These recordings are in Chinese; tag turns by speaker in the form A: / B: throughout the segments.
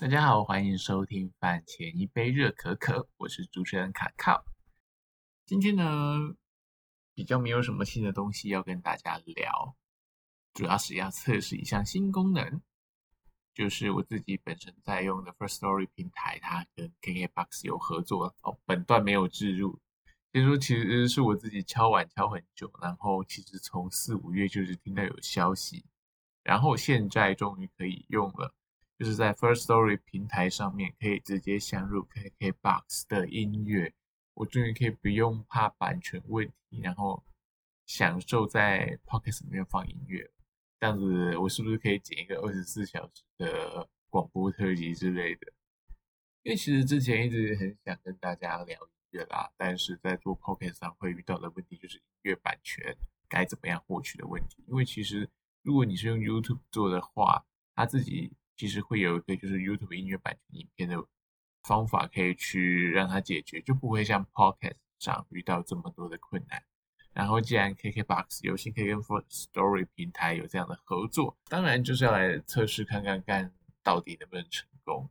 A: 大家好，欢迎收听饭前一杯热可可，我是主持人卡靠。今天呢，比较没有什么新的东西要跟大家聊，主要是要测试一项新功能，就是我自己本身在用的 First Story 平台，它跟 KKBox 有合作哦。本段没有置入，所以说其实是我自己敲碗敲很久，然后其实从四五月就是听到有消息，然后现在终于可以用了。就是在 First Story 平台上面可以直接相入 KKBox 的音乐，我终于可以不用怕版权问题，然后享受在 Pocket 里面放音乐。这样子，我是不是可以剪一个二十四小时的广播特辑之类的？因为其实之前一直很想跟大家聊音乐啦，但是在做 Pocket 上会遇到的问题就是音乐版权该怎么样获取的问题。因为其实如果你是用 YouTube 做的话，他自己其实会有一个就是 YouTube 音乐版权影片的方法，可以去让它解决，就不会像 Podcast 上遇到这么多的困难。然后既然 KKBox 有幸可以跟 First Story 平台有这样的合作，当然就是要来测试看看看到底能不能成功。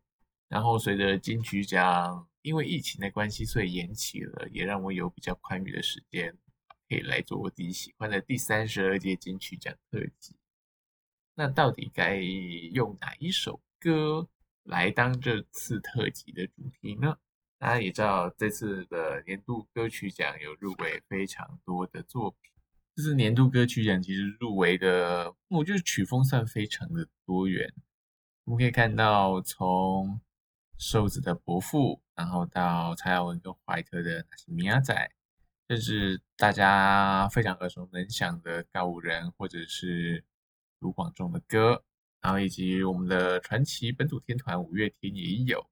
A: 然后随着金曲奖因为疫情的关系，所以延期了，也让我有比较宽裕的时间可以来做我自己喜欢的第三十二届金曲奖特辑。那到底该用哪一首歌来当这次特辑的主题呢？大家也知道，这次的年度歌曲奖有入围非常多的作品。这次年度歌曲奖其实入围的，我觉得曲风算非常的多元。我们可以看到，从瘦子的伯父，然后到蔡耀文跟怀特的那些米亚仔，甚至大家非常耳熟能详的告五人，或者是。卢广仲的歌，然后以及我们的传奇本土天团五月天也有，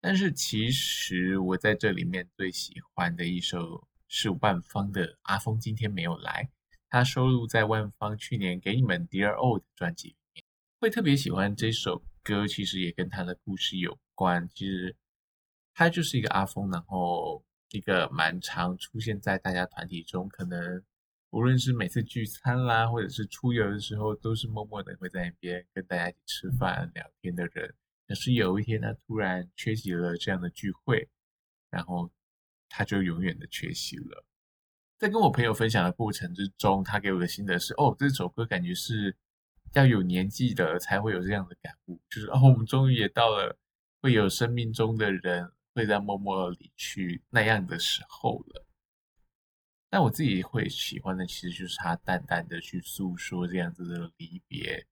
A: 但是其实我在这里面最喜欢的一首是万芳的《阿峰今天没有来》，它收录在万芳去年给你们《Dear Old》专辑里面。会特别喜欢这首歌，其实也跟他的故事有关。其实他就是一个阿峰，然后一个蛮常出现在大家团体中，可能。无论是每次聚餐啦，或者是出游的时候，都是默默的会在那边跟大家一起吃饭聊天的人。可是有一天他突然缺席了这样的聚会，然后他就永远的缺席了。在跟我朋友分享的过程之中，他给我的心得是：哦，这首歌感觉是要有年纪的才会有这样的感悟，就是哦，我们终于也到了会有生命中的人会在默默离去那样的时候了。但我自己会喜欢的，其实就是他淡淡的去诉说这样子的离别，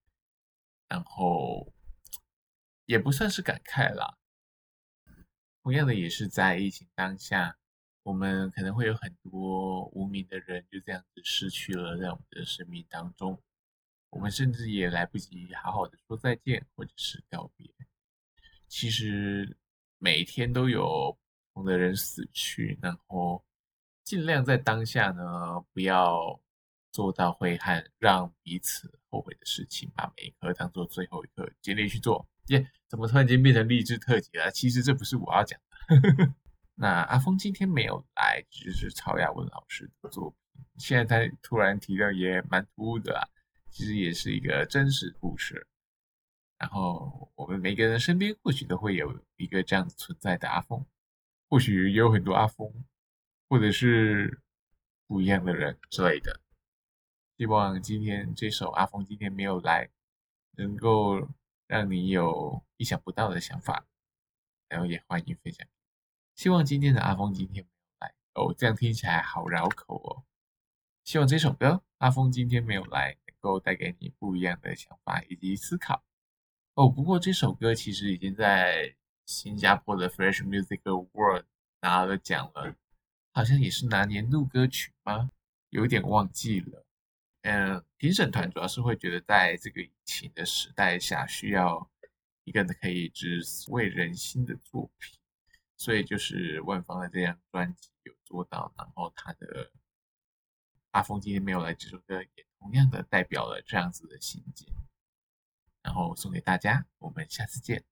A: 然后也不算是感慨啦。同样的，也是在疫情当下，我们可能会有很多无名的人就这样子失去了在我们的生命当中，我们甚至也来不及好好的说再见或者是告别。其实每天都有不同的人死去，然后。尽量在当下呢，不要做到会和让彼此后悔的事情，把每一刻当做最后一刻，尽力去做。耶，怎么突然间变成励志特辑了？其实这不是我要讲的。那阿峰今天没有来，就是曹雅文老师的作品。现在他突然提到，也蛮突兀的啊。其实也是一个真实故事。然后我们每个人身边或许都会有一个这样子存在的阿峰，或许也有很多阿峰。或者是不一样的人之类的，希望今天这首阿峰今天没有来，能够让你有意想不到的想法，然后也欢迎分享。希望今天的阿峰今天没有来哦，这样听起来好绕口哦。希望这首歌阿峰今天没有来，能够带给你不一样的想法以及思考哦。不过这首歌其实已经在新加坡的 Fresh Music Award 拿了奖了。好像也是拿年度歌曲吗？有点忘记了。嗯，评审团主要是会觉得，在这个疫情的时代下，需要一个可以直慰人心的作品，所以就是万芳的这张专辑有做到。然后他的阿峰今天没有来，这首歌也同样的代表了这样子的心境。然后送给大家，我们下次见。